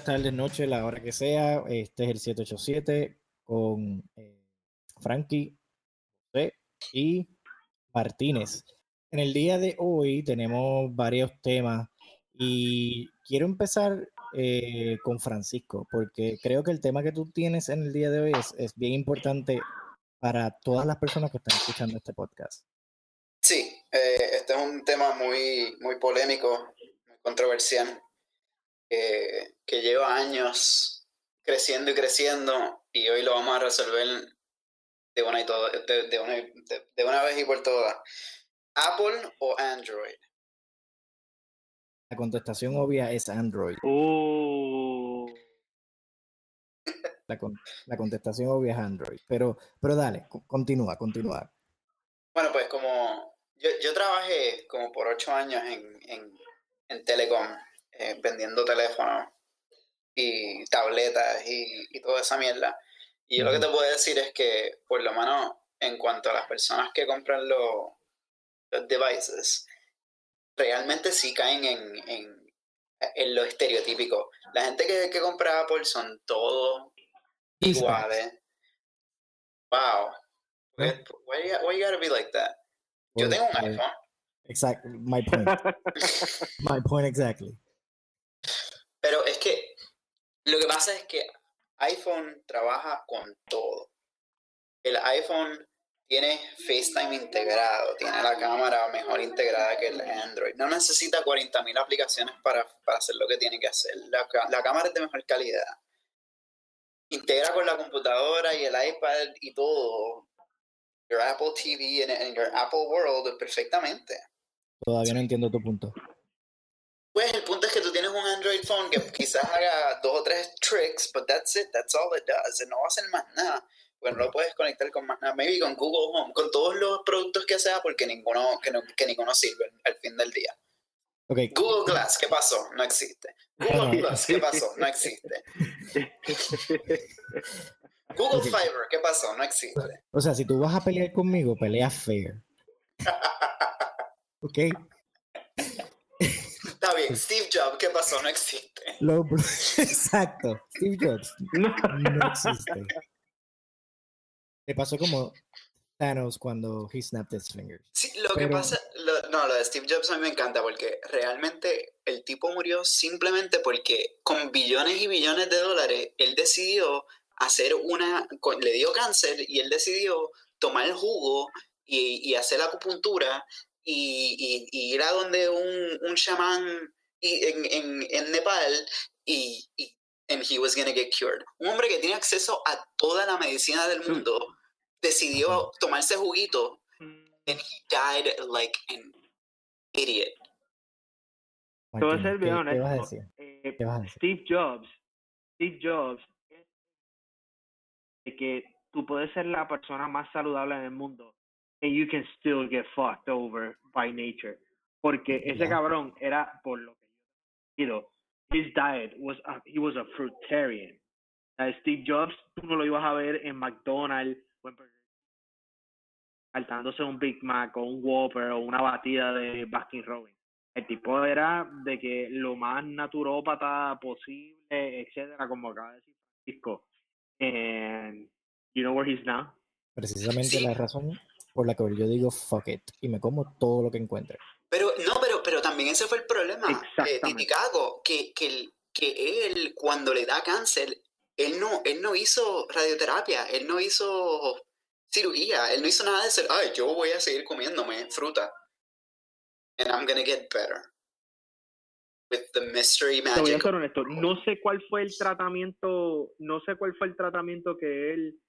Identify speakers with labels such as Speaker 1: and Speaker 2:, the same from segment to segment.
Speaker 1: días, tardes, noches, la hora que sea. Este es el 787 con eh, Frankie, y Martínez. En el día de hoy tenemos varios temas y quiero empezar eh, con Francisco, porque creo que el tema que tú tienes en el día de hoy es, es bien importante para todas las personas que están escuchando este podcast.
Speaker 2: Sí, eh, este es un tema muy, muy polémico, muy controversial, eh, que lleva años creciendo y creciendo y hoy lo vamos a resolver de una, y todo, de, de una, de, de una vez y por todas. ¿Apple o Android?
Speaker 1: La contestación obvia es Android.
Speaker 3: Uh,
Speaker 1: La, con- la contestación obvia es Android. Pero, pero dale, co- continúa, continúa.
Speaker 2: Bueno, pues como yo, yo trabajé como por ocho años en, en, en Telecom, eh, vendiendo teléfonos y tabletas y, y toda esa mierda. Y yo lo que te puedo decir es que, por lo menos en cuanto a las personas que compran los, los devices, realmente sí caen en, en, en lo estereotípico. La gente que, que compra Apple son todos iguales. Wow. Why, why, why you gotta be like that? Yo tengo un
Speaker 1: Porque-
Speaker 2: iPhone.
Speaker 1: Exacto, my point. my point exactly.
Speaker 2: Pero es que lo que pasa es que iPhone trabaja con todo. El iPhone tiene FaceTime integrado, tiene la cámara mejor integrada que el Android. No necesita 40.000 aplicaciones para, para hacer lo que tiene que hacer. La, la cámara es de mejor calidad. Integra con la computadora y el iPad y todo. Your Apple TV and your Apple World perfectamente.
Speaker 1: Todavía no entiendo tu punto.
Speaker 2: Pues el punto es que tú tienes un Android phone que quizás haga dos o tres tricks, but that's it, that's all it does. No va a hacer más nada. Bueno, no lo puedes conectar con más nada. Maybe con Google Home, con todos los productos que sea, porque ninguno, que, no- que ninguno sirve al fin del día.
Speaker 1: Ok,
Speaker 2: Google Glass, ¿qué pasó? No existe. Google Plus, ¿qué pasó? No existe. Google
Speaker 1: Ok.
Speaker 2: Fiber, ¿qué pasó? No existe.
Speaker 1: o sea, si tú vas a pelear conmigo, pelea fair. Ok,
Speaker 2: Está bien. Steve Jobs, ¿qué pasó? No existe.
Speaker 1: Lo- exacto. Steve Jobs
Speaker 3: no.
Speaker 1: no existe. Le pasó como Thanos cuando he snapped his fingers.
Speaker 2: Sí, lo que pasa, lo- no, lo de Steve Jobs a mí me encanta porque realmente el tipo murió simplemente porque con billones y billones de dólares él decidió hacer una, con- le dio cáncer y él decidió tomar el jugo y, y hacer la acupuntura y, y- y ir a donde un, un chamán en, en, en Nepal y, y and he was gonna get cured. Un hombre que tiene acceso a toda la medicina del mundo decidió tomarse juguito and he died like an idiot.
Speaker 3: Te voy a ser
Speaker 1: ¿qué,
Speaker 3: bien
Speaker 1: qué vas a
Speaker 3: honesto. Eh. Steve Jobs, Steve Jobs, de que tú puedes ser la persona más saludable en el mundo and you can still get fucked over by nature. Porque ese cabrón era por lo que yo he leído, his diet was a, he was a fruitarian. Steve Jobs tú no lo ibas a ver en McDonald's o en saltándose un Big Mac o un Whopper o una batida de Baskin Robbins. El tipo era de que lo más naturópata posible, etcétera, como acaba de decir Francisco. And you know where he's now?
Speaker 1: Precisamente
Speaker 2: Sí.
Speaker 1: la razón por la que yo digo fuck it y me como todo lo que encuentre.
Speaker 2: Pero no, pero, pero también ese fue el problema, eh,
Speaker 3: Exactamente.
Speaker 2: Titicaco, que, que, que él cuando le da cáncer, él no, él no hizo radioterapia, él no hizo cirugía, él no hizo nada de eso. Ay, yo voy a seguir comiéndome fruta. And I'm gonna get better. With the mystery
Speaker 3: Te voy a
Speaker 2: magic.
Speaker 3: ser honesto, no sé cuál fue el tratamiento, no sé cuál fue el tratamiento que él,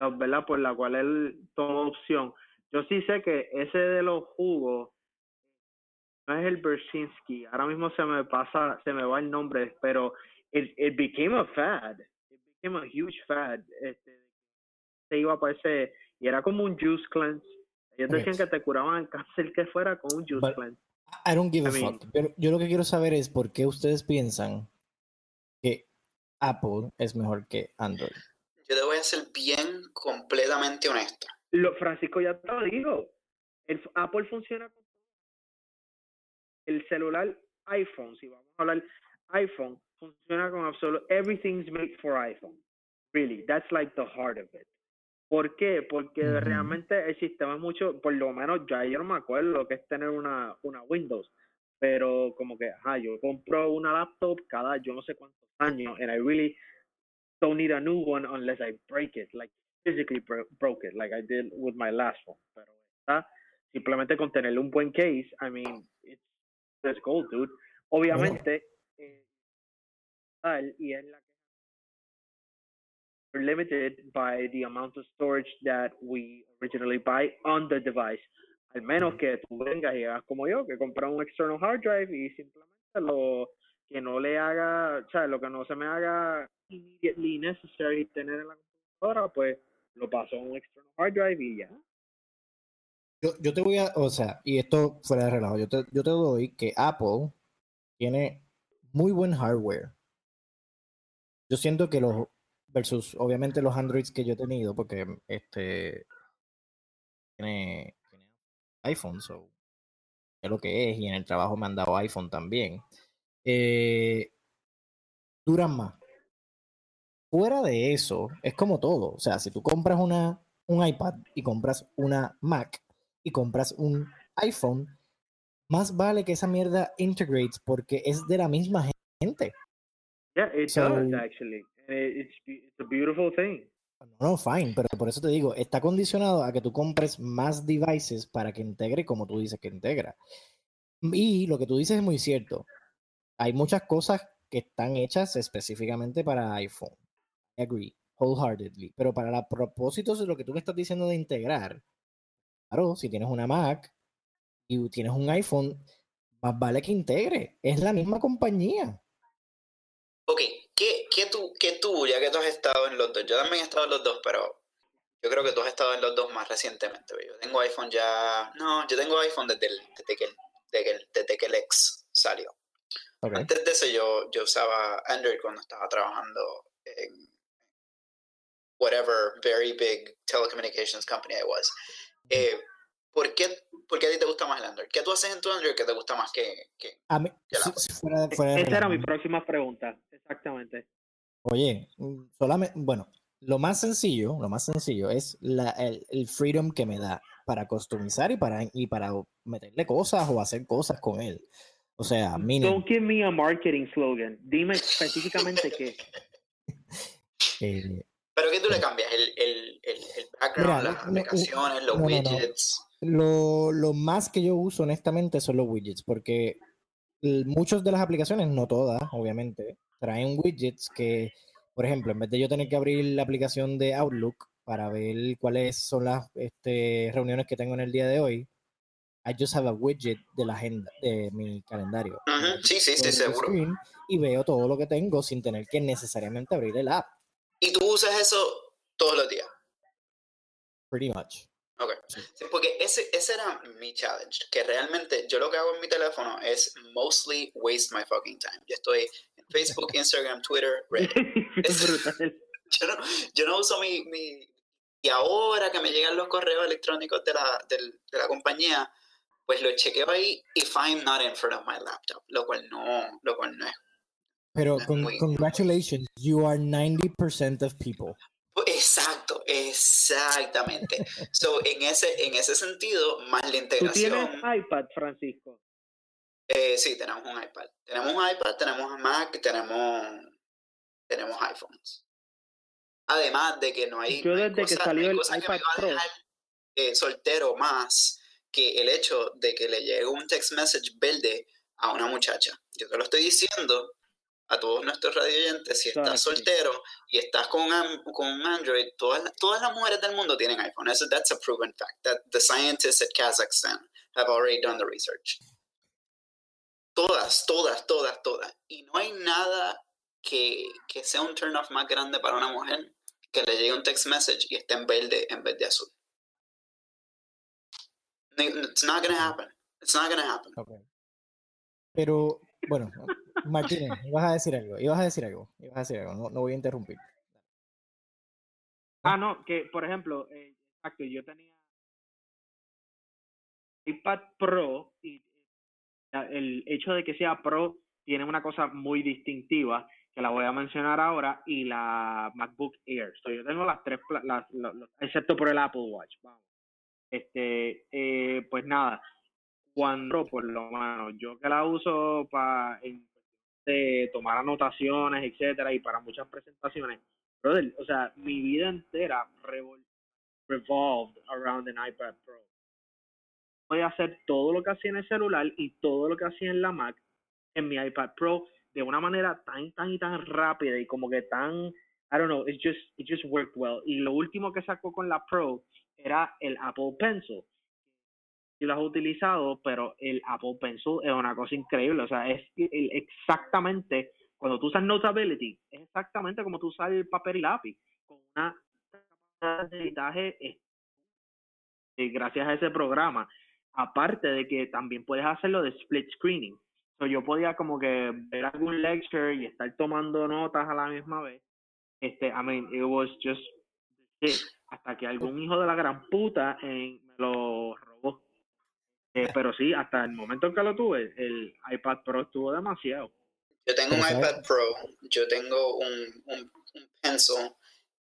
Speaker 3: ¿verdad? Por la cual él tomó opción. Yo sí sé que ese de los jugos no es el Bersinski, ahora mismo se me pasa, se me va el nombre, pero it, it became a fad, it became a huge fad. Este, se iba para ese, y era como un juice cleanse. Ellos decían que te curaban el cáncer que fuera con un juice
Speaker 1: But-
Speaker 3: cleanse.
Speaker 1: I don't give a
Speaker 3: mean-
Speaker 1: fuck. Yo, yo lo que quiero saber es por qué ustedes piensan que Apple es mejor que Android.
Speaker 2: Voy a ser bien completamente honesto.
Speaker 3: Lo, Francisco ya te lo dijo. El Apple funciona con el celular iPhone, si vamos a hablar iPhone funciona con absoluto. Everything's made for iPhone. Really, that's like the heart of it. ¿Por qué? Porque realmente el sistema es mucho, por lo menos ya yo no me acuerdo lo que es tener una, una Windows, pero como que, ajá, yo compro una laptop cada yo no sé cuántos años, and I really don't need a new one unless I break it, like physically bro- broke it, like I did with my last one. Pero está simplemente con tenerle un buen case, I mean, it's, gold, dude. Obviamente, eh, tal, y es la we're limited by the amount of storage that we originally buy on the device. Al menos que tú vengas y hagas como yo, que compras un external hard drive y simplemente lo que no le haga, o sea, lo que no se me haga immediately necessary tener en la computadora, pues lo paso a un external hard drive y ya.
Speaker 1: Yo, yo te voy a, o sea, y esto fuera de relajo, yo te, yo te doy que Apple tiene muy buen hardware. Yo siento que los, versus obviamente los Androids que yo he tenido, porque este tiene, tiene iPhone, so es lo que es, y en el trabajo me han dado iPhone también. Eh, duran más. Fuera de eso, es como todo. O sea, si tú compras una, un iPad y compras una Mac y compras un iPhone, más vale que esa mierda integrates porque es de la misma gente.
Speaker 3: Yeah, it
Speaker 1: So-
Speaker 3: does actually. It's it's a beautiful thing.
Speaker 1: No, no, fine, pero por eso te digo, está condicionado a que tú compres más devices para que integre como tú dices que integra. Y lo que tú dices es muy cierto. Hay muchas cosas que están hechas específicamente para iPhone. Agree, wholeheartedly. Pero para los propósitos de lo que tú me estás diciendo de integrar, claro, si tienes una Mac y tienes un iPhone, más vale que integre. Es la misma compañía.
Speaker 2: Ok, ¿qué, tú, qué tú, ya que tú has estado en los dos? Yo también he estado en los dos, pero yo creo que tú has estado en los dos más recientemente. Yo tengo iPhone ya. No, yo tengo iPhone desde, el- que, desde, que, desde que el X salió. Antes de eso, yo, yo usaba Android cuando estaba trabajando en whatever very big telecommunications company I was. Eh, ¿por, qué, ¿Por qué a ti te gusta más el Android? ¿Qué tú haces en tu Android que te gusta más que, que
Speaker 1: A mí,
Speaker 2: Que la-
Speaker 1: si- si fuera, de- fuera de
Speaker 3: Esa era mi próxima pregunta, exactamente.
Speaker 1: Oye, solamente, bueno, lo más sencillo, lo más sencillo es la, el, el freedom que me da para customizar y para, y para meterle cosas o hacer cosas con él. O sea, mínimo.
Speaker 3: Don't give me a marketing slogan. Dime específicamente qué.
Speaker 1: eh,
Speaker 2: ¿Pero qué tú le cambias? ¿El, el, el, el background,
Speaker 1: Mira,
Speaker 2: las
Speaker 1: no,
Speaker 2: aplicaciones, los
Speaker 1: no, no, no.
Speaker 2: widgets?
Speaker 1: lo, lo más que yo uso, honestamente, son los widgets, porque muchas de las aplicaciones, no todas, obviamente, traen widgets que, por ejemplo, en vez de yo tener que abrir la aplicación de Outlook para ver cuáles son las este, reuniones que tengo en el día de hoy, I just have a widget de la agenda, de mi calendario.
Speaker 2: Ujú, Sí, sí, sí,
Speaker 1: el
Speaker 2: seguro.
Speaker 1: Y veo todo lo que tengo sin tener que necesariamente abrir el app,
Speaker 2: Y tú usas eso todos los días.
Speaker 1: pretty much.
Speaker 2: Ok.
Speaker 1: Sí.
Speaker 2: Sí, porque ese, ese era mi challenge, que realmente yo lo que hago en mi teléfono es mostly waste my fucking time. Yo estoy en Facebook, Instagram, Twitter, Reddit.
Speaker 3: Brutal.
Speaker 2: Yo no, yo no uso mi, mi... Y ahora que me llegan los correos electrónicos de la, del- de la compañía, pues lo chequeo ahí if I'm not in front of my laptop, lo cual no, lo cual no es.
Speaker 1: Pero
Speaker 2: Es
Speaker 1: con,
Speaker 2: muy-
Speaker 1: congratulations, you are 90% of people.
Speaker 2: Exacto, exactamente. So, en ese, en ese sentido, más la
Speaker 3: ¿Tú
Speaker 2: integración...
Speaker 3: tienes iPad, Francisco?
Speaker 2: Eh, sí, tenemos un iPad. Tenemos un iPad, tenemos un Mac, tenemos, tenemos iPhones. Además de que no hay,
Speaker 3: Yo
Speaker 2: no hay
Speaker 3: desde que salió
Speaker 2: no hay
Speaker 3: el
Speaker 2: cosa que me
Speaker 3: iPad
Speaker 2: va a
Speaker 3: Pro.
Speaker 2: dejar eh, soltero más que el hecho de que le llegue un text message verde a una muchacha. Yo te lo estoy diciendo a todos nuestros radioyentes, si estás soltero y estás con, un- con un Android, todas, las- todas las mujeres del mundo tienen iPhone. Eso, that's a proven fact. That the scientists at Kazakhstan have already done the research. Todas, todas, todas, todas. Y no hay nada que, que sea un turn off más grande para una mujer que le llegue un text message y esté en verde en vez de azul. It's not gonna happen. It's not gonna happen.
Speaker 1: Ok. Pero, bueno, Martínez, ibas a decir algo, ibas a decir algo, ibas a decir algo, no, no voy a interrumpir.
Speaker 3: Ah, no, que por ejemplo, eh, exacto, yo tenía iPad Pro y eh, el hecho de que sea Pro tienen una cosa muy distintiva que la voy a mencionar ahora y la MacBook Air. So, yo tengo las tres, las, lo- lo- excepto por el Apple Watch. Vamos. Este, eh, pues nada, cuando por lo menos yo que la uso para de tomar anotaciones, etcétera, y para muchas presentaciones, brother, o sea, mi vida entera revol- revolved around an iPad Pro. Voy a hacer todo lo que hacía en el celular y todo lo que hacía en la Mac en mi iPad Pro de una manera tan, tan y tan rápida y como que tan, I don't know, it just, it just worked well. Y lo último que sacó con la Pro era el Apple Pencil. Y lo has utilizado, pero el Apple Pencil es una cosa increíble. O sea, es exactamente, cuando tú usas Notability, es exactamente como tú usas el papel y lápiz, con una capacidad de eh, eh, gracias a ese programa. Aparte de que también puedes hacerlo de split screening. So, yo podía como que ver algún lecture y estar tomando notas a la misma vez. Este, I mean, it was just it, hasta que algún hijo de la gran puta eh, me lo robó. Eh, pero sí, hasta el momento en que lo tuve, el iPad Pro estuvo demasiado.
Speaker 2: Yo tengo un iPad Pro, yo tengo un, un, un Pencil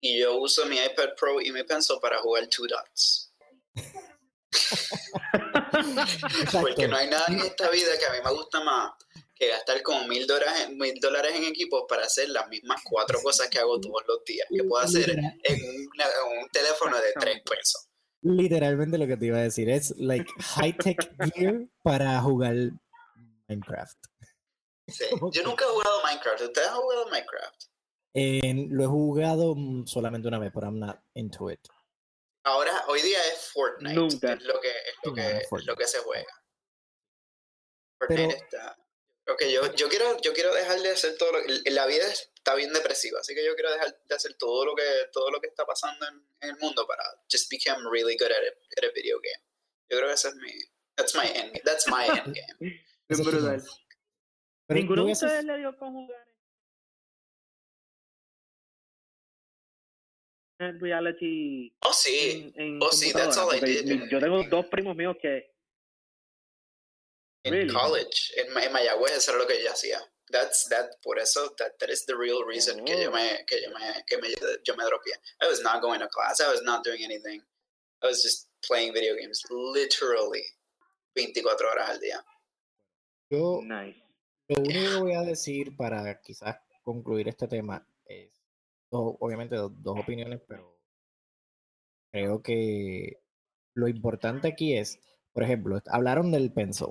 Speaker 2: y yo uso mi iPad Pro y mi Pencil para jugar Two Dots. Porque no hay nada en esta vida que a mí me gusta más que gastar como mil dólares, mil dólares en equipos para hacer las mismas cuatro cosas que hago todos los días, que puedo hacer en, una- en un teléfono de tres pesos.
Speaker 1: Literalmente lo que te iba a decir es like high tech gear para jugar Minecraft.
Speaker 2: Sí. Yo nunca he jugado Minecraft. ¿Ustedes han jugado Minecraft?
Speaker 1: Lo he jugado solamente una vez, pero I'm not into it.
Speaker 2: Ahora, hoy día es Fortnite.
Speaker 3: Nunca.
Speaker 2: Es lo que, es lo
Speaker 1: No,
Speaker 2: que, es lo que se juega. Fortnite
Speaker 1: Pero-
Speaker 2: está. Ok, yo, yo, quiero, yo quiero dejar de hacer todo lo que. La vida está bien depresiva, así que yo quiero dejar de hacer todo lo que, todo lo que está pasando en, en el mundo para just become really good at a, at a video game. Yo creo que ese es mi. That's my end. That's my end game.
Speaker 1: Es
Speaker 3: brutal. Ninguno de ustedes le dio con jugar en reality
Speaker 2: Oh, sí.
Speaker 3: en, en
Speaker 2: Oh, sí, that's all I did.
Speaker 3: Yo tengo dos primos míos que
Speaker 2: En
Speaker 3: Really?
Speaker 2: college, en, en Mayagüez, eso era lo que yo hacía. That's that, por eso, that, that is the real reason que yo
Speaker 3: Oh.
Speaker 2: me, que yo me, que me, yo me dropeé. I was not going to class. I was not doing anything. I was just playing video games, literally, 24 horas al día.
Speaker 1: yo
Speaker 3: nice.
Speaker 1: lo único que voy a decir para quizás concluir este tema es, dos- obviamente, dos, dos opiniones, pero creo que lo importante aquí es, por ejemplo, hablaron del pencil.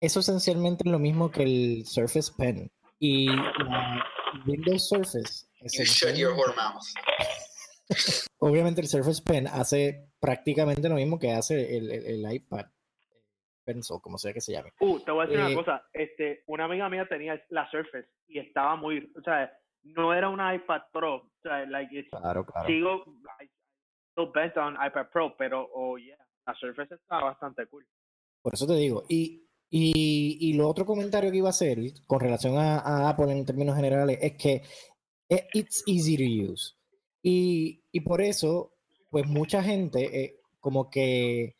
Speaker 1: Eso esencialmente es lo mismo que el Surface Pen. Y la Windows Surface,
Speaker 2: You shut your whore mouth.
Speaker 1: obviamente el Surface Pen hace prácticamente lo mismo que hace el, el- el iPad Pencil, como sea que se llame.
Speaker 3: Uh, te voy a decir
Speaker 1: Eh,
Speaker 3: una cosa, este, una amiga mía tenía la Surface y estaba muy, o sea, no era una iPad Pro, o sea, like it's,
Speaker 1: Claro, claro.
Speaker 3: sigo I still bent on iPad Pro, pero oh yeah, la Surface está bastante cool.
Speaker 1: Por eso te digo. Y, y, y lo otro comentario que iba a hacer con relación a, a Apple en términos generales es que e- it's easy to use. Y, y por eso, pues mucha gente eh, como que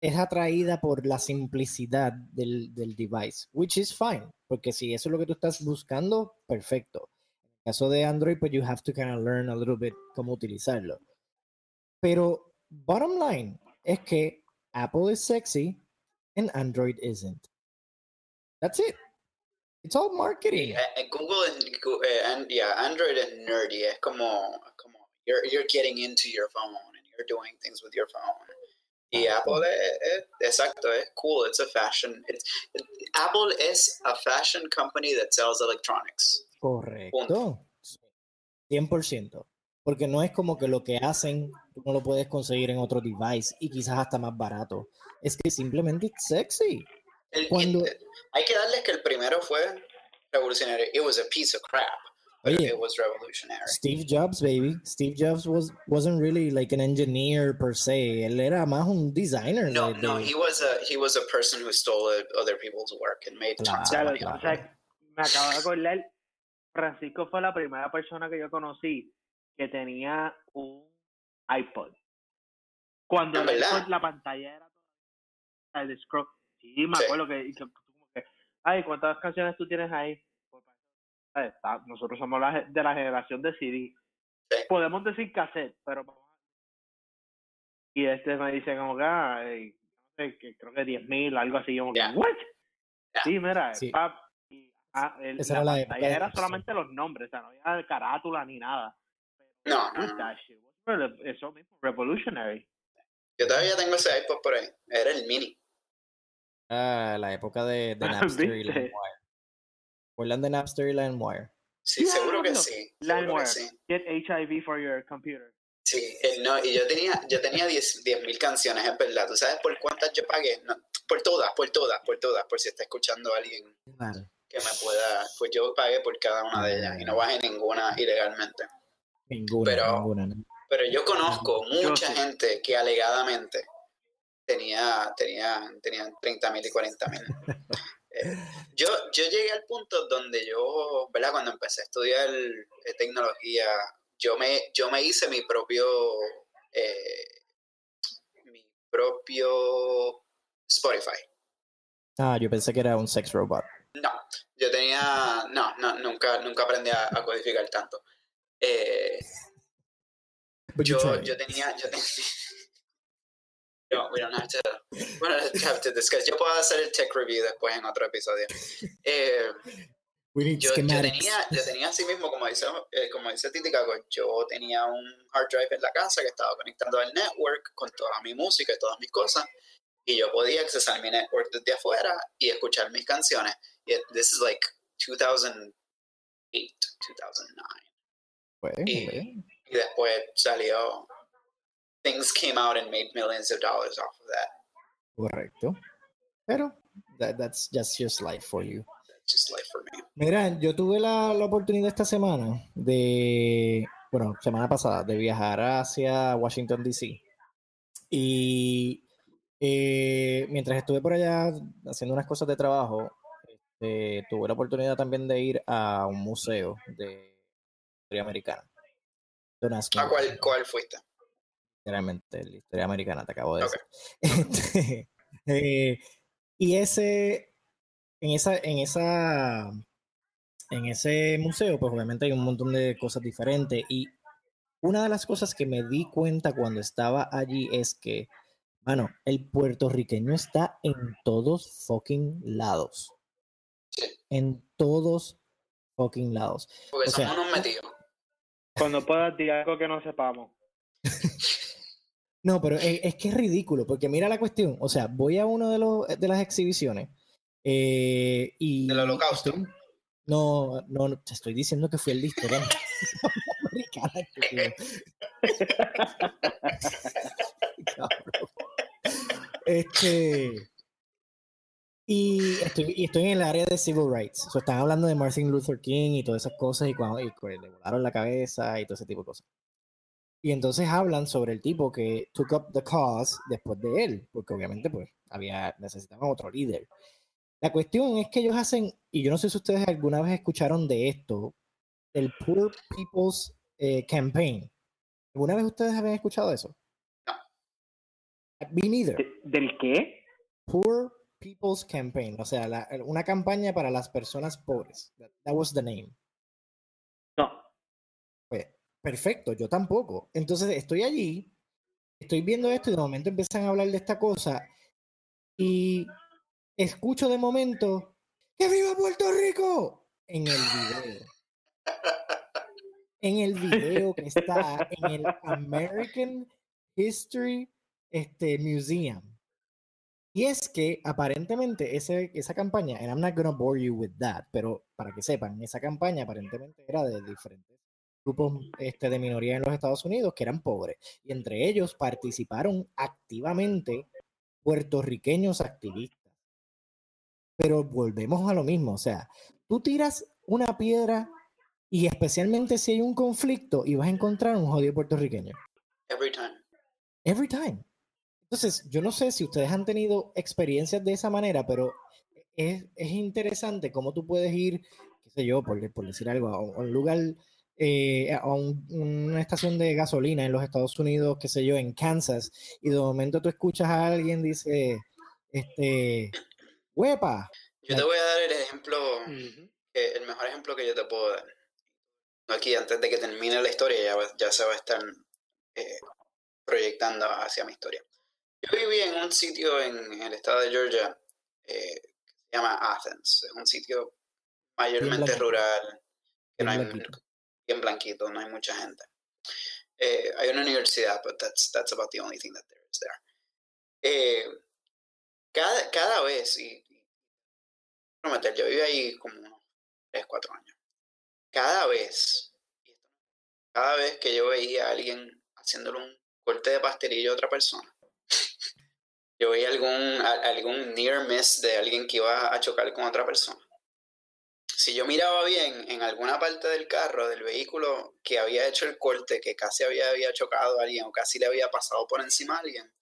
Speaker 1: es atraída por la simplicidad del, del device, which is fine, porque si eso es lo que tú estás buscando, perfecto. En el caso de Android, pues you have to kind of learn a little bit cómo utilizarlo. Pero bottom line es que Apple is sexy and Android isn't. That's it. It's all marketing.
Speaker 2: Eh, eh, Google and, eh, and yeah, Android es nerdy. Es come on. you're, you're getting into your phone and you're doing things with your phone. Y Apple es, es- exacto, es cool. It's a fashion. It's, Apple is a fashion company that sells electronics.
Speaker 1: Correcto. 100%. Porque no es como que lo que hacen tú no lo puedes conseguir en otro device y quizás hasta más barato. Es que simplemente it's sexy.
Speaker 2: El-
Speaker 1: Cuando-
Speaker 2: el- hay que darles que el primero fue revolucionario. It was a piece of crap, but
Speaker 1: Oye.
Speaker 2: it was revolutionary.
Speaker 1: Steve Jobs, baby. Steve Jobs was, wasn't really like an engineer per se. Él era más un designer.
Speaker 2: No,
Speaker 1: de-
Speaker 2: no,
Speaker 1: de-
Speaker 2: he was a he was a person who stole uh, other people's work and made tons
Speaker 3: Ya
Speaker 2: of money.
Speaker 1: claro.
Speaker 3: o sea, me acabo de acordar, Francisco fue la primera persona que yo conocí que tenía un iPod. Cuando
Speaker 2: ¿En
Speaker 3: el iPod, la pantalla era toda el scroll. Sí, me
Speaker 2: Sí.
Speaker 3: acuerdo que, que como que ay, ¿cuántas canciones tú tienes ahí? Pues, Nosotros somos la, de la generación de CD.
Speaker 2: Sí.
Speaker 3: Podemos decir cassette, pero vamos a- Y este me dice como que, ah, eh, no sé, que creo que 10 mil, algo así. Yo como que,
Speaker 2: Ya.
Speaker 3: ¿what?
Speaker 2: Ya.
Speaker 3: Sí, mira,
Speaker 1: Sí.
Speaker 3: pap, y, ah, el-
Speaker 1: Esa
Speaker 3: la
Speaker 1: era la
Speaker 3: pantalla
Speaker 1: época
Speaker 3: era solamente los nombres, o sea, no había carátula ni nada.
Speaker 2: No, no,
Speaker 3: Eso mismo, revolutionary.
Speaker 2: Yo todavía tengo ese iPod por ahí. Era el mini.
Speaker 1: Ah, la época de, de Napster y. LimeWire. ¿Recuerdan de Napster y LimeWire?
Speaker 2: Sí, seguro que sí. Seguro que
Speaker 3: LimeWire.
Speaker 2: sí.
Speaker 3: Get HIV for your computer.
Speaker 2: Sí, no, y yo tenía, yo tenía 10 mil canciones, es verdad. ¿Tú sabes por cuántas yo pagué? No, por todas, por todas, por todas, por si está escuchando alguien que me pueda. Pues yo pagué por cada una de ellas y no bajé ninguna ilegalmente.
Speaker 1: Ninguna,
Speaker 2: Pero-
Speaker 1: ninguna. ¿no?
Speaker 2: Pero yo conozco mucha
Speaker 3: sí.
Speaker 2: gente que alegadamente tenía, tenía, tenían 30 mil y 40 mil. yo, yo llegué al punto donde yo, ¿verdad? Cuando empecé a estudiar eh, tecnología, yo me, yo me hice mi propio, eh, mi propio Spotify.
Speaker 1: Ah, yo pensé que era un sex robot.
Speaker 2: No, yo tenía, no, no nunca, nunca aprendí a, a codificar tanto. Eh,
Speaker 1: you
Speaker 2: yo, yo tenía, yo tenía. No, we don't have to, we don't have to discuss. Yo puedo hacer el tech review después en otro episodio. Eh,
Speaker 1: We need
Speaker 2: yo, yo tenía, yo tenía así mismo, como dice, eh, como dice Titi Caco, yo tenía un hard drive en la casa que estaba conectado al network con toda mi música y todas mis cosas, y yo podía accesar mi network desde afuera y escuchar mis canciones. Y this is like 2008, 2009.
Speaker 1: Pues,
Speaker 2: y- Y después salió. Things came out and made millions of dollars off of that.
Speaker 1: correcto. Pero, that- that's just just life for you.
Speaker 2: That's just life for me.
Speaker 1: Mira, yo tuve la, la oportunidad esta semana de, bueno, semana pasada, de viajar hacia Washington, D.C. Y eh, mientras estuve por allá haciendo unas cosas de trabajo, este, tuve la oportunidad también de ir a un museo de historia americana.
Speaker 2: ¿A cuál, cuál fuiste?
Speaker 1: Literalmente, la historia americana, te acabo de decir. Este, eh, y ese, en esa, en esa, en ese museo, pues obviamente hay un montón de cosas diferentes. Y una de las cosas que me di cuenta cuando estaba allí es que, bueno, el puertorriqueño está en todos fucking lados.
Speaker 2: Sí.
Speaker 1: En todos fucking lados.
Speaker 2: Porque
Speaker 1: O sea,
Speaker 2: somos unos metidos.
Speaker 3: Cuando puedas decir algo que no sepamos.
Speaker 1: No, pero es, es que es ridículo, porque mira la cuestión. O sea, voy a una de, los, de las exhibiciones eh, y.
Speaker 2: ¿Del holocausto?
Speaker 1: estoy- no, no, no, te estoy diciendo que fui el. Cabrón. Este. Y estoy, y estoy en el área de civil rights. O sea, están hablando de Martin Luther King y todas esas cosas y cuando y le volaron la cabeza y todo ese tipo de cosas. Y entonces hablan sobre el tipo que took up the cause después de él, porque obviamente pues había necesitaban otro líder. La cuestión es que ellos hacen, y yo no sé si ustedes alguna vez escucharon de esto, el Poor People's eh, Campaign. ¿Alguna vez ustedes habían escuchado eso?
Speaker 2: No.
Speaker 1: Me neither.
Speaker 3: ¿De- ¿Del qué?
Speaker 1: Poor People's Campaign, o sea, la- una campaña para las personas pobres. That, that was the name.
Speaker 3: No.
Speaker 1: Pues, perfecto, yo tampoco. Entonces estoy allí, estoy viendo esto y de momento empiezan a hablar de esta cosa y escucho de momento ¡Que viva Puerto Rico! En el video. En el video que está en el American History este, Museum. Y es que aparentemente ese, esa campaña, and I'm not gonna bore you with that, pero para que sepan, esa campaña aparentemente era de diferentes grupos este, de minoría en los Estados Unidos que eran pobres. Y entre ellos participaron activamente puertorriqueños activistas. Pero volvemos a lo mismo, o sea, tú tiras una piedra y especialmente si hay un conflicto y vas a encontrar un jodido puertorriqueño.
Speaker 2: Every time.
Speaker 1: Every time. Entonces, yo no sé si ustedes han tenido experiencias de esa manera, pero es, es interesante cómo tú puedes ir, qué sé yo, por, por decir algo, a un, a un lugar, eh, a un- una estación de gasolina en los Estados Unidos, qué sé yo, en Kansas, y de momento tú escuchas a alguien dice, este, huepa,
Speaker 2: Yo te voy a dar el ejemplo, eh, el mejor ejemplo que yo te puedo dar. Aquí, antes de que termine la historia, ya, ya se va a estar eh, proyectando hacia mi historia. Yo viví en un sitio en, el estado de Georgia eh, que se llama Athens. Es un sitio mayormente rural, que no hay bien blanquito, no hay mucha gente. Eh, hay una universidad, but that's, that's about the only thing that there is there. Eh, cada, cada vez, y, prometer, yo viví ahí como unos 3, 4 años. Cada vez, cada vez que yo veía a alguien haciéndole un corte de pastelillo a otra persona, yo veía algún, algún near miss de alguien que iba a chocar con otra persona si yo miraba bien en alguna parte del carro, del vehículo que había hecho el corte, que casi había, había chocado a alguien o casi le había pasado por encima a alguien,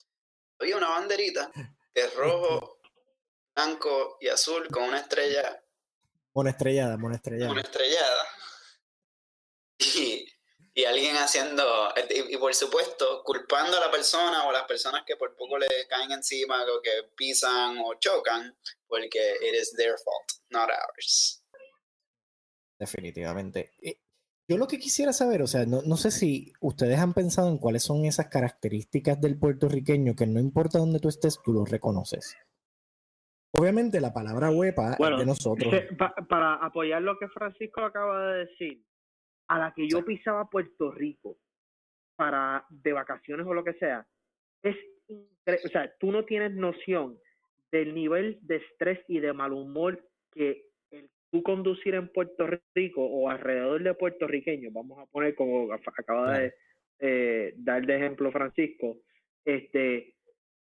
Speaker 2: había una banderita de rojo, blanco y azul con una estrella.
Speaker 1: Una estrellada, una estrellada.
Speaker 2: Una estrellada. Y, alguien haciendo, y, por supuesto, culpando a la persona o a las personas que por poco le caen encima o que pisan o chocan, porque it is their fault, not ours.
Speaker 1: Definitivamente. Eh, yo lo que quisiera saber, o sea, no, sé si ustedes han pensado en cuáles son esas características del puertorriqueño que no importa dónde tú estés, tú los reconoces. Obviamente la palabra huepa es de nosotros.
Speaker 3: para apoyar lo que Francisco acaba de decir, a la que yo pisaba Puerto Rico para de vacaciones o lo que sea, es o sea, tú no tienes noción del nivel de estrés y de mal humor que tú conducir en Puerto Rico o alrededor de puertorriqueños, vamos a poner como acaba de eh, dar de ejemplo Francisco, este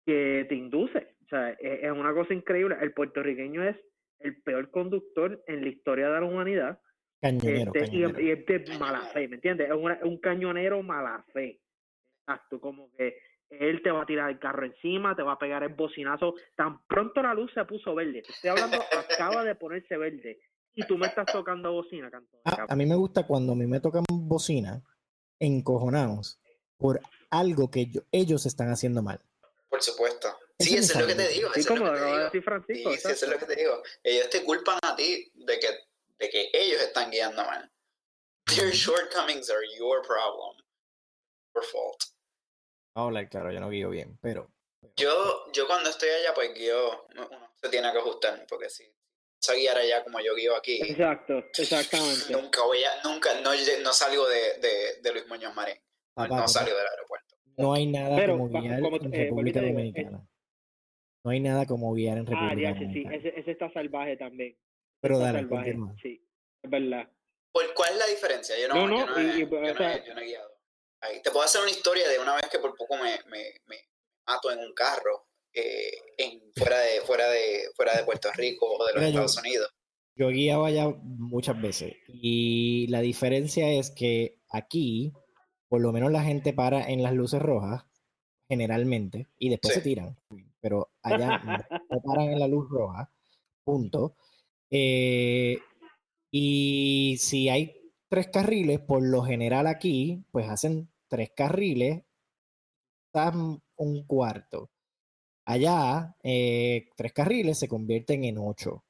Speaker 3: que te induce. O sea, e, es, una cosa increíble. El puertorriqueño es el peor conductor en la historia de la humanidad.
Speaker 1: Cañonero,
Speaker 3: este, Y, es de mala fe, ¿me entiendes? Es, un cañonero mala fe. Exacto, como que él te va a tirar el carro encima, te va a pegar el bocinazo. Tan pronto la luz se puso verde, te estoy hablando, acaba de ponerse verde y tú me estás tocando bocina, canto.
Speaker 1: Ah, a mí me gusta cuando a mí me tocan bocina, encojonados, por algo que ellos están haciendo mal.
Speaker 2: Por supuesto. Sí, eso es lo que te digo.
Speaker 3: Sí, como lo decir
Speaker 2: Francisco. Sí, eso es lo que te digo. Ellos te culpan a ti de que, de que ellos están guiando mal. Their shortcomings are your problem. Your fault.
Speaker 1: Hola, claro, yo no guío bien, pero...
Speaker 2: Yo, yo cuando estoy allá, pues guío, uno se tiene que ajustar, porque si a guiar allá como yo guío aquí.
Speaker 3: Exacto, exactamente.
Speaker 2: Nunca voy a, nunca, no, no salgo de, de, de, Luis Muñoz Marín. no salgo del aeropuerto.
Speaker 1: No hay nada como guiar en eh, República Dominicana. no hay nada como guiar en ah, República Dominicana.
Speaker 3: Sí, ese, ese, está salvaje también.
Speaker 1: Pero dale,
Speaker 3: salvaje, Sí, es verdad.
Speaker 2: ¿Cuál es la diferencia? Yo no, yo no, he, yo, no he, guiado. Ahí. Te puedo hacer una historia de una vez que por poco me, me, me mato en un carro eh, en, fuera, de, fuera, de, fuera de Puerto Rico o de los Estados Unidos.
Speaker 1: Yo guiaba ya muchas veces y la diferencia es que aquí, por lo menos la gente para en las luces rojas, generalmente, y después se tiran, pero allá no, paran en la luz roja, punto. Eh, y si hay tres carriles, por lo general aquí, pues hacen tres carriles, están un cuarto. Allá, eh, tres carriles se convierten en ocho.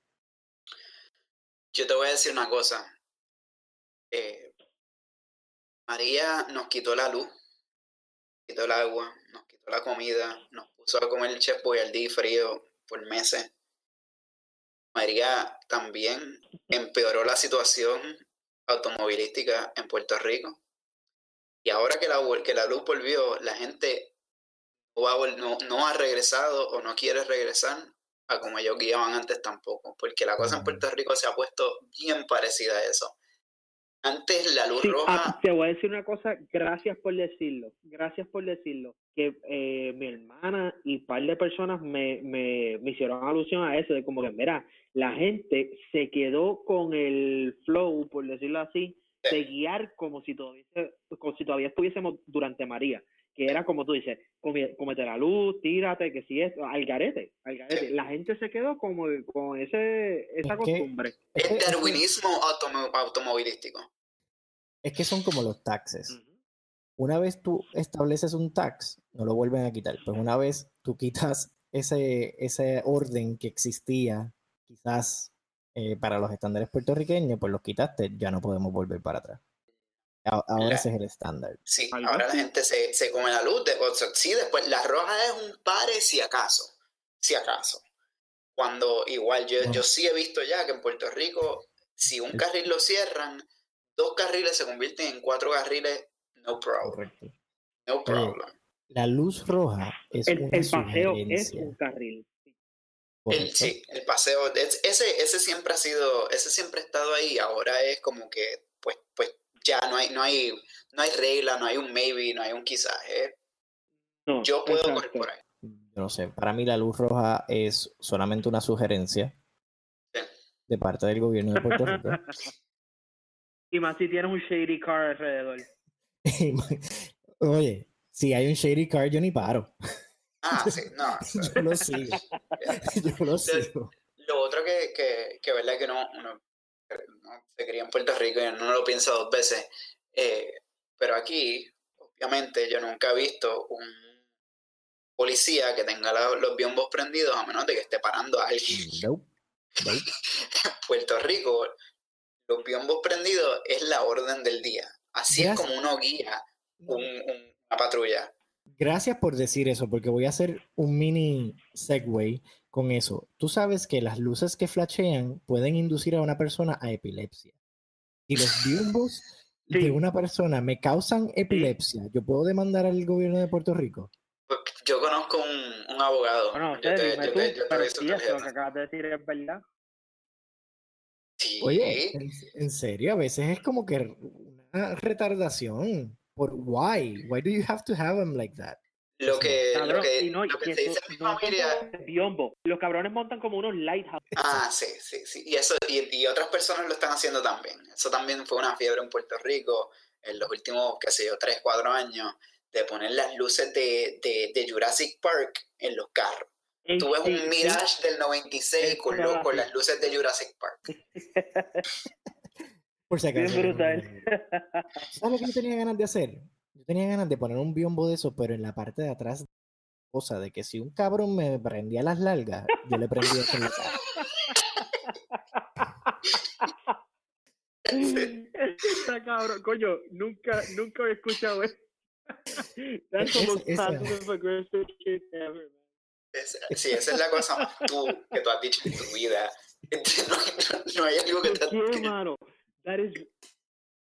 Speaker 2: Yo te voy a decir una cosa. Eh, María nos quitó la luz, quitó el agua, nos quitó la comida, nos puso a comer el chef boyardee frío por meses. María también empeoró la situación automovilística en Puerto Rico. Y ahora que la, que la luz volvió, la gente no, no, ha regresado o no quiere regresar a como ellos guiaban antes tampoco, porque la cosa en Puerto Rico se ha puesto bien parecida a eso. Antes la luz ah, roja...
Speaker 3: te voy a decir una cosa, gracias por decirlo, gracias por decirlo, que eh, mi hermana y un par de personas me, me, me hicieron alusión a eso, de como que, mira, la gente se quedó con el flow, por decirlo así, de guiar como si todavía, como si todavía estuviésemos durante María que era como tú dices, comete la luz, tírate, que si es, al garete, al garete. La gente se quedó como con ese, esa costumbre.
Speaker 2: El darwinismo automovilístico.
Speaker 1: Es que son como los taxes. Una vez tú estableces un tax, no lo vuelven a quitar. Pues una vez tú quitas ese, ese orden que existía quizás eh, para los estándares puertorriqueños, pues los quitaste, ya no podemos volver para atrás. Ahora
Speaker 2: La-
Speaker 1: ese es el estándar.
Speaker 2: Sí,
Speaker 3: Algo
Speaker 2: ahora la gente se, se come la luz de. Sí, después la roja es un pare si acaso. Si acaso. Cuando igual yo, yo sí he visto ya que en Puerto Rico, si un carril lo cierran, dos carriles se convierten en cuatro carriles, no problem.
Speaker 1: Correcto.
Speaker 2: No problem.
Speaker 1: La luz roja es
Speaker 3: El,
Speaker 1: una
Speaker 3: el paseo es un carril.
Speaker 2: El, sí, el paseo, es- ese, ese siempre ha sido, ese siempre ha estado ahí, ahora es como que, pues, pues ya no hay, no hay, no hay regla, no hay un maybe, no hay un quizás,
Speaker 3: No,
Speaker 2: yo puedo correr por ahí.
Speaker 1: Yo no sé, para mí la luz roja es solamente una sugerencia
Speaker 2: Sí.
Speaker 1: de parte del gobierno de Puerto Rico.
Speaker 3: Y más si tienes un shady car alrededor.
Speaker 1: Oye, si hay un shady car, yo ni paro.
Speaker 2: Ah, sí, no.
Speaker 1: Yo lo sigo. Yo lo sigo.
Speaker 2: Lo otro que, que, que verdad que no, uno no se cría en Puerto Rico y no lo piensa dos veces, eh, pero aquí, obviamente, yo nunca he visto un policía que tenga la- los biombos prendidos a menos de que esté parando a alguien.
Speaker 1: Nope.
Speaker 2: En Puerto Rico, los biombos prendidos es la orden del día. Así es como uno guía un- un- una patrulla.
Speaker 1: Gracias por decir eso, porque voy a hacer un mini segue con eso. Tú sabes que las luces que flashean pueden inducir a una persona a epilepsia. Y los biombos
Speaker 3: Sí.
Speaker 1: de una persona me causan epilepsia. ¿Yo puedo demandar al gobierno de Puerto Rico?
Speaker 2: Pues, Yo conozco un, un abogado.
Speaker 3: Bueno,
Speaker 2: yo te,
Speaker 3: dime
Speaker 2: yo
Speaker 3: tú,
Speaker 2: te- yo te
Speaker 3: pero
Speaker 2: doy su
Speaker 3: sí, eso lo que acabas de decir es verdad.
Speaker 2: Sí.
Speaker 1: Oye, en, en serio, a veces es como que una retardación. ¿Por why? Why do you have to have them like that?
Speaker 2: Lo que, lo
Speaker 3: Cabrón,
Speaker 2: que,
Speaker 3: y no,
Speaker 2: lo que
Speaker 3: y
Speaker 2: se dice en mi
Speaker 3: no
Speaker 2: familia.
Speaker 3: biombo. Los cabrones montan como unos lighthouse.
Speaker 2: Ah, sí, sí, sí. Y eso, y, y otras personas lo están haciendo también. Eso también fue una fiebre en Puerto Rico en los últimos, qué sé yo, tres, cuatro años, de poner las luces de, de, de Jurassic Park en los carros.
Speaker 3: En-
Speaker 2: Tú ves un Mirage del 96 con, lo- con las luces de Jurassic Park.
Speaker 1: Por si
Speaker 3: Bien
Speaker 1: acaso.
Speaker 3: brutal.
Speaker 1: ¿Sabes lo que yo tenía ganas de hacer? Yo tenía ganas de poner un biombo de eso, pero en la parte de atrás. Cosa de que si un cabrón me prendía las largas, yo le prendía eso en la cara.
Speaker 3: Está cabrón, coño, nunca, nunca he escuchado eso. That's the most passive aggressive shit ever, man.
Speaker 2: Es- sí, esa es la cosa más tú que tú has dicho en tu vida. No, no- no hay algo que te
Speaker 3: ¿Por qué, mano? That is...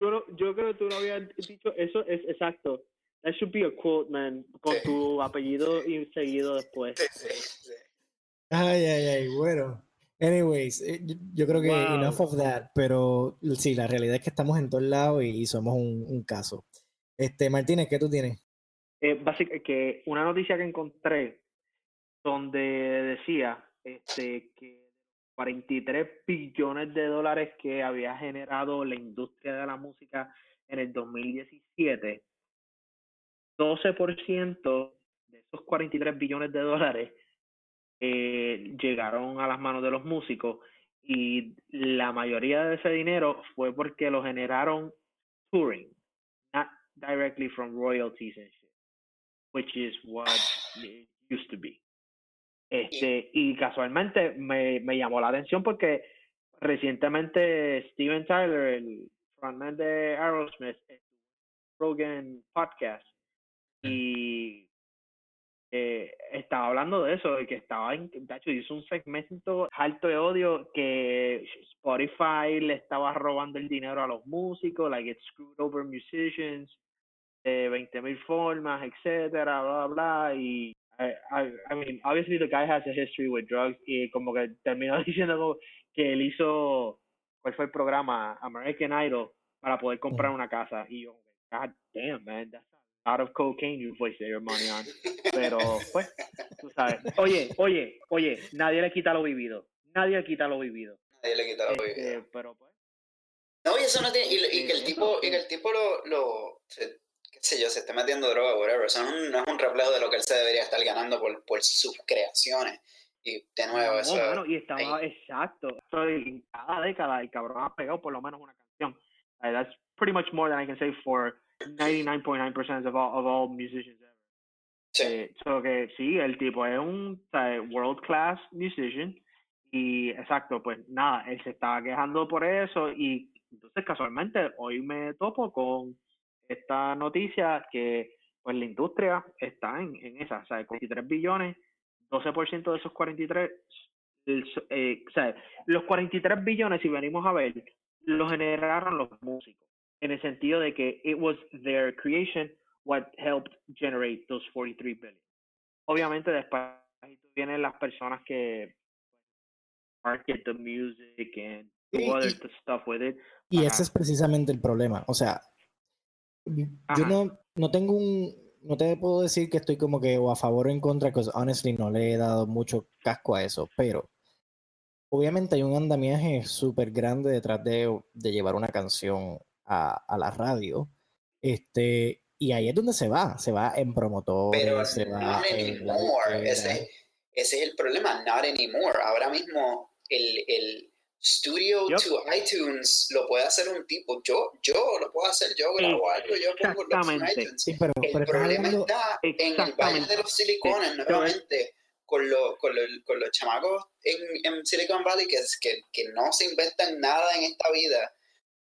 Speaker 3: Yo, yo creo que tú no habías dicho eso, es exacto. That should be a quote, man, con
Speaker 2: Sí.
Speaker 3: tu apellido y seguido después.
Speaker 2: Sí.
Speaker 1: Ay, ay, ay, bueno. Anyways, eh, yo, creo que
Speaker 3: Wow.
Speaker 1: enough of that, pero sí, la realidad es que estamos en todos lados y, somos un, un caso. Este, Martínez, ¿qué tú tienes?
Speaker 3: Eh, básica- que una noticia que encontré donde decía este que 43 billones de dólares que había generado la industria de la música en el 2017, 12% de esos 43 billones de dólares eh, llegaron a las manos de los músicos y la mayoría de ese dinero fue porque lo generaron touring, not directly from royalties and shit, which is what it used to be. Este, y casualmente me, me llamó la atención porque recientemente Steven Tyler, el frontman de Aerosmith, Rogan Podcast, y eh, estaba hablando de eso, de que estaba, en, de hecho, hizo un segmento alto de odio que Spotify le estaba robando el dinero a los músicos, like it screwed over musicians, de 20 mil formas, etcétera, bla, bla, y I, I, I mean, obviously the guy has a history with drugs, y como que terminó diciendo como que él hizo, ¿cuál fue el programa? American Idol, para poder comprar una casa, y yo, God damn, man, that's lot of cocaine you've wasted your money on. Pero, pues, tú sabes. Oye, oye, oye, nadie le quita lo vivido. Nadie le quita lo vivido.
Speaker 2: Nadie le quita la
Speaker 3: Este,
Speaker 2: bebida.
Speaker 3: pero, pues,
Speaker 2: No, y eso no tiene. Y, y que el tipo, y que el tipo lo. lo se- sé yo, se esté metiendo droga, whatever. Eso no es, un, no es un reflejo de lo que él se debería estar ganando por, por sus creaciones. Y de nuevo,
Speaker 3: no,
Speaker 2: eso.
Speaker 3: y estaba, exacto. Estoy en cada década el cabrón ha pegado por lo menos una canción. Uh, that's pretty much more than I can say for 99.9% of all, of all musicians ever.
Speaker 2: sí.
Speaker 3: Eh, so que sí, el tipo es un world class musician Y exacto, pues nada, él se estaba quejando por eso y entonces casualmente hoy me topo con esta noticia que pues la industria está en, en esa, o sea, 43 billones, 12% de esos 43, eh, o sea, los 43 billones, si venimos a ver, los generaron los músicos, en el sentido de que it was their creation what helped generate those 43 billion. Obviamente después vienen las personas que market the music and do other stuff with it.
Speaker 1: Y ese es precisamente el problema. O sea, yo no, no tengo un. No te puedo decir que estoy como que o a favor o en contra, porque honestly no le he dado mucho casco a eso, pero obviamente hay un andamiaje súper grande detrás de, de, llevar una canción a, a, la radio. Este, y ahí es donde se va, se va en promotores,
Speaker 2: pero
Speaker 1: se
Speaker 2: va en ese, ese, es el problema, not anymore. Ahora mismo el, el Studio to iTunes lo puede hacer un tipo. Yo, yo lo puedo hacer, yo grabo algo, yo pongo los iTunes. el problema está en el valle de los silicones, nuevamente, con, lo, con, lo, con, los chamacos en, en Silicon Valley que, que, que, no se inventan nada en esta vida,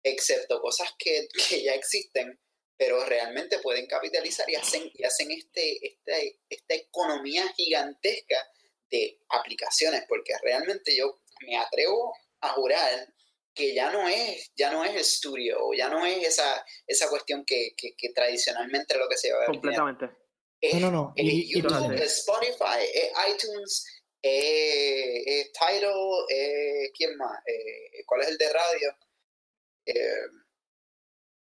Speaker 2: excepto cosas que, que ya existen, pero realmente pueden capitalizar y hacen, y hacen este, este, esta economía gigantesca de aplicaciones, porque realmente yo me atrevo a jurar que ya no es, ya no es estudio, ya no es esa, esa cuestión que, que, que tradicionalmente lo que se llevaba.
Speaker 3: Completamente.
Speaker 1: no, no, no.
Speaker 2: YouTube, Spotify, iTunes, eh, Tidal, eh, ¿quién más? Eh, ¿Cuál es el de radio?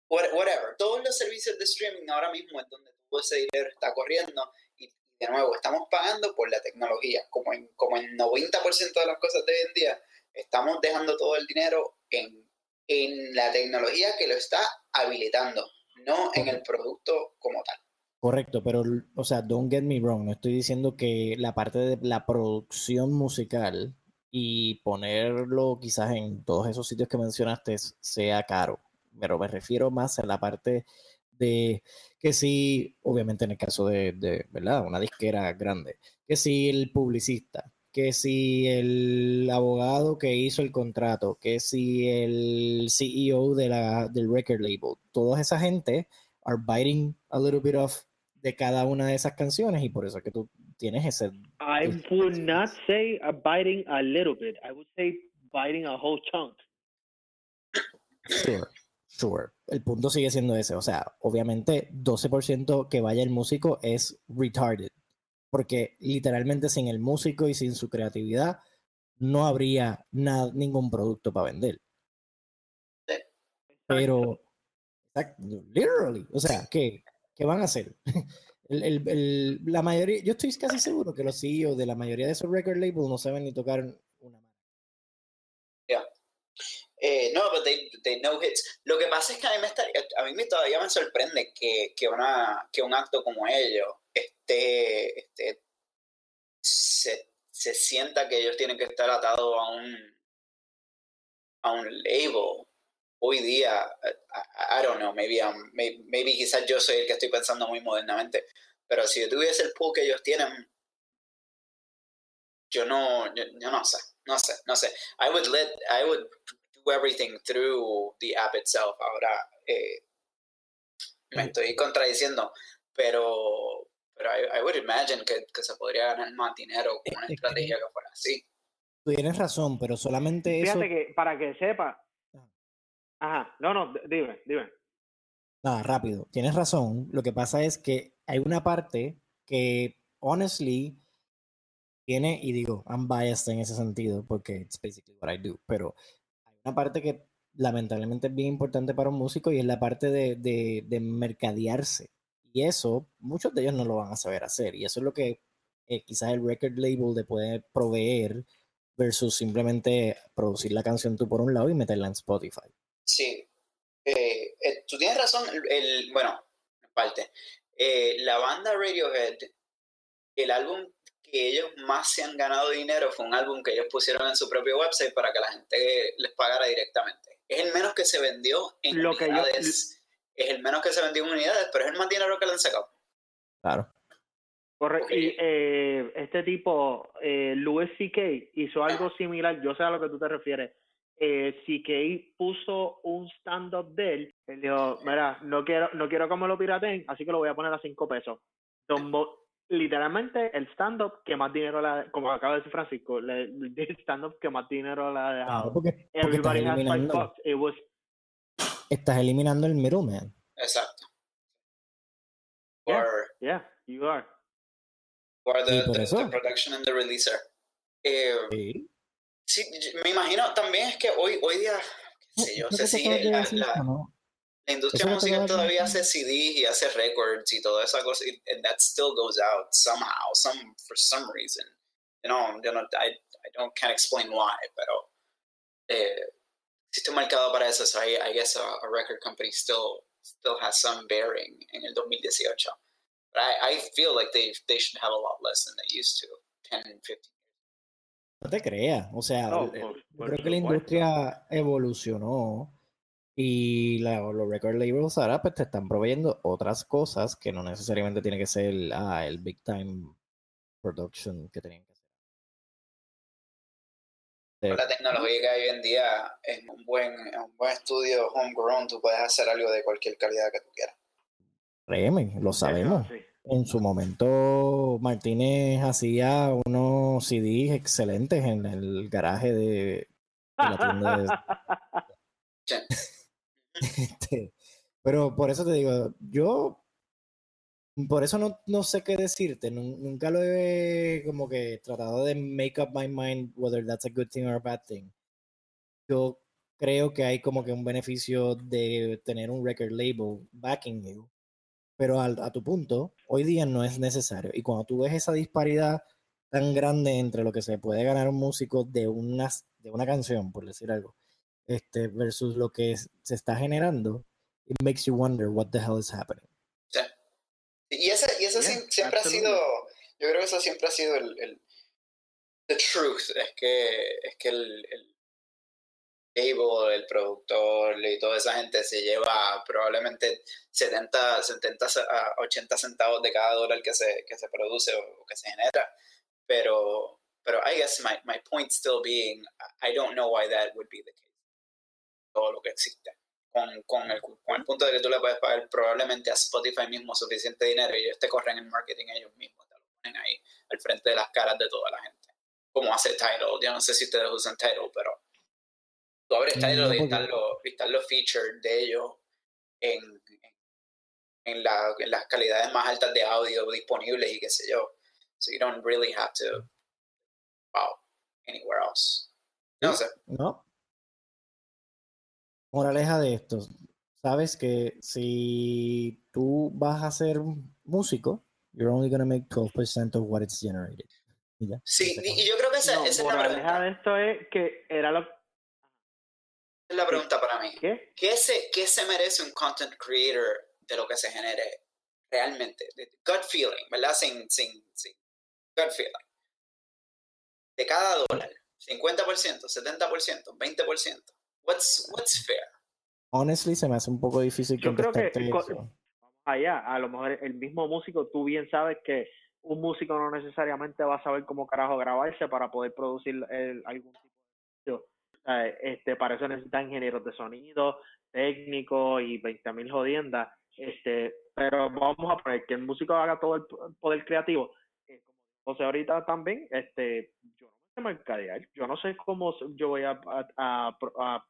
Speaker 2: whatever. Todos los servicios de streaming ahora mismo es donde todo ese dinero está corriendo y de nuevo estamos pagando por la tecnología, como en, como en 90% de las cosas de hoy en día estamos dejando todo el dinero en, en la tecnología que lo está habilitando, no en el producto como tal.
Speaker 1: Correcto, pero, o sea, don't get me wrong, no estoy diciendo que la parte de la producción musical y ponerlo quizás en todos esos sitios que mencionaste sea caro, pero me refiero más a la parte de que si, obviamente en el caso de, de ¿verdad? Una disquera grande, que si el publicista, que si el abogado que hizo el contrato, que si el CEO de la, del record label, toda esa gente are biting a little bit of de cada una de esas canciones y por eso es que tú tienes ese...
Speaker 3: I would not say a biting a little bit, I would say biting a whole chunk.
Speaker 1: Sure, sure. El punto sigue siendo ese, o sea, obviamente 12% que vaya el músico es retarded porque literalmente sin el músico y sin su creatividad no habría nada, ningún producto para vender. Pero, literally, o sea, ¿qué, qué van a hacer? El, el, el, la mayoría, yo estoy casi seguro que los CEOs de la mayoría de esos record labels no saben ni tocar una mano.
Speaker 2: Yeah. Eh, no, pero they, they know hits. Lo que pasa es que a mí, me está, a mí todavía me sorprende que, que, una, que un acto como ellos este, este, se, se, sienta que ellos tienen que estar atados a un, a un label. Hoy día, I, don't know, maybe, maybe, quizás yo soy el que estoy pensando muy modernamente, pero si yo tuviese el pool que ellos tienen, yo no, yo, no sé, no sé, no sé. I would let, I would do everything through the app itself. Ahora, eh, me estoy contradiciendo, pero pero I, I would imagine que, que, se podría ganar más dinero con una estrategia que fuera así.
Speaker 1: Tienes razón, pero solamente
Speaker 3: eso... Fíjate que, para que sepa... Ajá, no, no, dime, dime.
Speaker 1: Nada, rápido. Tienes razón. Lo que pasa es que hay una parte que, honestly, tiene, y digo, I'm biased en ese sentido, porque it's basically what I do, pero hay una parte que lamentablemente es bien importante para un músico y es la parte de, de, de mercadearse. Y eso, muchos de ellos no lo van a saber hacer. Y eso es lo que eh, quizás el record label le puede proveer versus simplemente producir la canción tú por un lado y meterla en Spotify.
Speaker 2: Sí. Eh, eh, tú tienes razón. El, bueno, en parte. la banda Radiohead, el álbum que ellos más se han ganado dinero fue un álbum que ellos pusieron en su propio website para que la gente les pagara directamente. Es el menos que se vendió en lo unidades es el menos que se vendió en unidades, pero es el más dinero que le han sacado.
Speaker 1: Claro.
Speaker 3: Correcto. Y eh, este tipo, eh, Louis C.K., hizo algo similar. Yo sé a lo que tú te refieres. Eh, CK puso un stand-up de él. Él dijo: Mira, no quiero, no quiero que me lo pirateen, así que lo voy a poner a cinco pesos. literalmente, el stand-up que más dinero la como acaba de decir Francisco, el stand-up que más dinero la ha dejado.
Speaker 1: porque, estás eliminando, estás eliminando el middleman.
Speaker 2: Exacto.
Speaker 3: Yeah, yeah, you are.
Speaker 2: For the, the, production and the releaser. Eh, sí. sí. me imagino también es que hoy, hoy día, qué sé yo, se sigue la, la, la, industria musical todavía hace CDs y hace records y toda esa cosa, y and that still goes out somehow, some for some reason. You know, you know I, I don't can't explain why, pero eh, existe un mercado para eso, so I, I guess a, a record company still still has some bearing en el 2018. But I, I feel like they, they should have a lot less than they used to 10 and 15
Speaker 1: No te creas, o sea, no, por, por creo que la industria evolucionó y la, los record labels ahora pues te están proveyendo otras cosas que no necesariamente tiene que ser ah, el big time production que tenían que hacer.
Speaker 2: Con la tecnología que hay hoy en día, en un buen, en un buen estudio homegrown, tú puedes hacer algo de cualquier calidad que tú quieras.
Speaker 1: Créeme, lo sabemos. En su momento, Martínez hacía unos CDs excelentes en el garaje de, la tienda de... este, pero por eso te digo, yo por eso no, no sé qué decirte. Nunca lo he como que tratado de make up my mind whether that's a good thing or a bad thing. Yo creo que hay como que un beneficio de tener un record label backing you pero a tu punto, hoy día no es necesario. Y cuando tú ves esa disparidad tan grande entre lo que se puede ganar un músico de, unas, de una canción, por decir algo, este, versus lo que se está generando, it makes you wonder what the hell is happening.
Speaker 2: Y ese, y eso siempre ha sido, yo creo que eso siempre ha sido el, el the truth, es que, es que el el productor y toda esa gente se lleva probablemente 70, 70 a 80 centavos de cada dólar que se, que se produce o, que se genera. Pero, pero I guess my, my point still being, I don't know why that would be the case. Todo lo que existe. Con, con, el, con el punto de que tú le puedes pagar probablemente a Spotify mismo suficiente dinero y ellos te corren el marketing ellos mismos, te lo ponen ahí al frente de las caras de toda la gente. Como hace Tidal. Yo no sé si ustedes usan Tidal, pero tú abres Tidal y están los, están los features de ellos en, en, la, en, las calidades más altas de audio disponibles y qué sé yo. So you don't really have to wow anywhere else. No sé.
Speaker 1: No. Moraleja de esto. Sabes que si tú vas a ser músico, you're only going to make 12% of what it's generated.
Speaker 2: Sí, y yo creo que esa, esa es la
Speaker 3: moraleja de esto es que era lo
Speaker 2: es la pregunta para mí. ¿Qué? ¿Qué se, ¿Qué se merece un content creator de lo que se genere realmente? Gut feeling, ¿verdad? Sin, sin, sin gut feeling. De cada dólar, 50%, 70%, 20%. What's, what's fair?
Speaker 1: Honestly, se me hace un poco difícil
Speaker 3: Yo creo que allá, a lo mejor el mismo músico, tú bien sabes que un músico no necesariamente va a saber cómo carajo grabarse para poder producir el, algún tipo de este, para eso necesitan ingenieros de sonido, técnicos y 20.000 jodiendas. Este, pero vamos a poner que el músico haga todo el poder creativo. Eh, José ahorita también, este, yo no sé mercadear, yo no sé cómo yo voy a, a, a,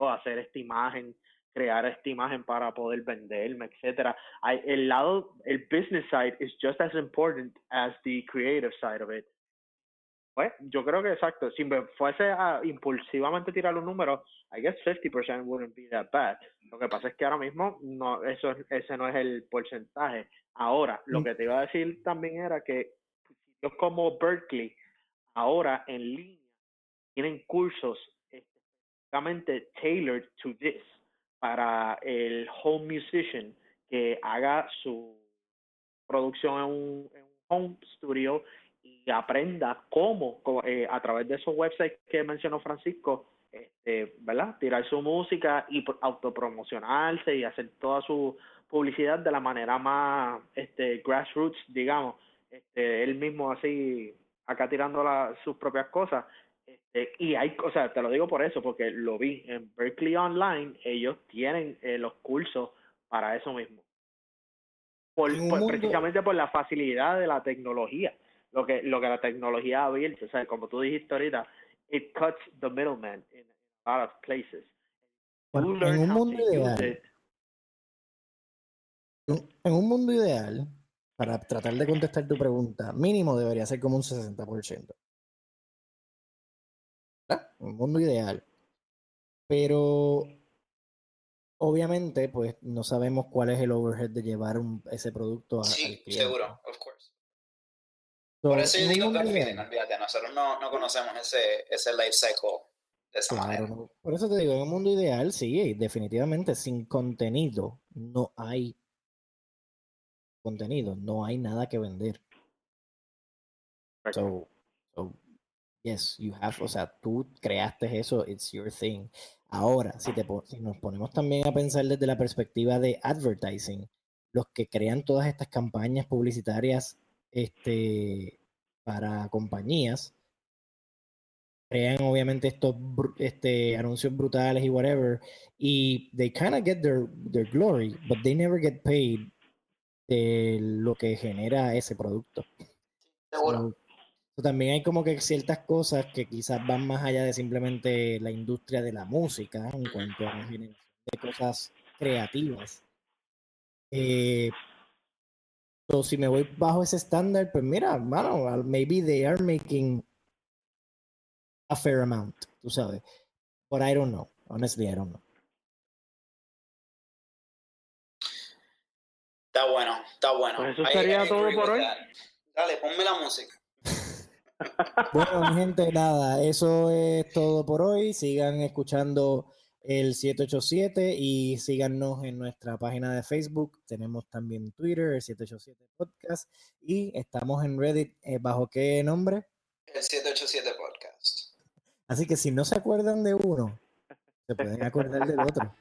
Speaker 3: hacer esta imagen, crear esta imagen para poder venderme, etcétera. El lado, el business side is just as important as the creative side of it. Pues yo creo que exacto. Si me fuese a impulsivamente tirar un número, I guess 50% wouldn't be that bad. Lo que pasa es que ahora mismo no, eso ese no es el porcentaje. Ahora, lo que te iba a decir también era que yo como Berkeley, ahora en línea, tienen cursos tailored to this para el home musician que haga su producción en un, en un home studio y aprenda cómo, eh, a través de esos websites que mencionó Francisco, este, ¿verdad? Tirar su música y autopromocionarse y hacer toda su publicidad de la manera más este, grassroots, digamos. este, él mismo así, acá tirando la, sus propias cosas. Este, y hay, o sea, te lo digo por eso, porque lo vi en Berkeley Online, ellos tienen eh, los cursos para eso mismo. Por, por- precisamente por la facilidad de la tecnología, lo que, lo que la tecnología ha abierto, o sea, como tú dijiste ahorita, it cuts the middleman in a lot of places.
Speaker 1: Bueno, en un mundo ideal, en un mundo ideal, para tratar de contestar tu pregunta, mínimo debería ser como un 60%. ¿Verdad? Un mundo ideal. Pero obviamente, pues no sabemos cuál es el overhead de llevar un- ese producto a, al
Speaker 2: Sí, seguro, of course.
Speaker 1: So,
Speaker 2: Por eso yo digo
Speaker 1: ideal-
Speaker 2: olvídate, nosotros no, no conocemos ese, ese life cycle de esa
Speaker 1: Claro,
Speaker 2: manera.
Speaker 1: no. por eso te digo, en un mundo ideal, sí, definitivamente, sin contenido no hay contenido, no hay nada que vender. So, so, yes, you have, o sea, tú creaste eso, it's your thing. Ahora, si, te, si nos ponemos también a pensar desde la perspectiva de advertising, los que crean todas estas campañas publicitarias este, para compañías, crean obviamente estos este, anuncios brutales y whatever, y they kind of get their, their glory, but they never get paid de lo que genera ese producto.
Speaker 2: Seguro.
Speaker 1: So también hay como que ciertas cosas que quizás van más allá de simplemente la industria de la música en cuanto a la generación de cosas creativas. Eh, so, si me voy bajo ese estándar, pues mira, mano, maybe they are making a fair amount, tú sabes. But I don't know. Honestly, I don't know.
Speaker 2: Está bueno, está bueno.
Speaker 3: Pues eso sería
Speaker 2: I
Speaker 3: todo por hoy.
Speaker 2: that. Dale, ponme la música.
Speaker 1: Bueno, mi gente, nada, eso es todo por hoy. Sigan escuchando el 787 y síganos en nuestra página de Facebook. Tenemos también Twitter, el 787 Podcast, y estamos en Reddit. eh, ¿Bajo qué nombre?
Speaker 2: El 787 Podcast.
Speaker 1: Así que si no se acuerdan de uno, se pueden acordar del otro.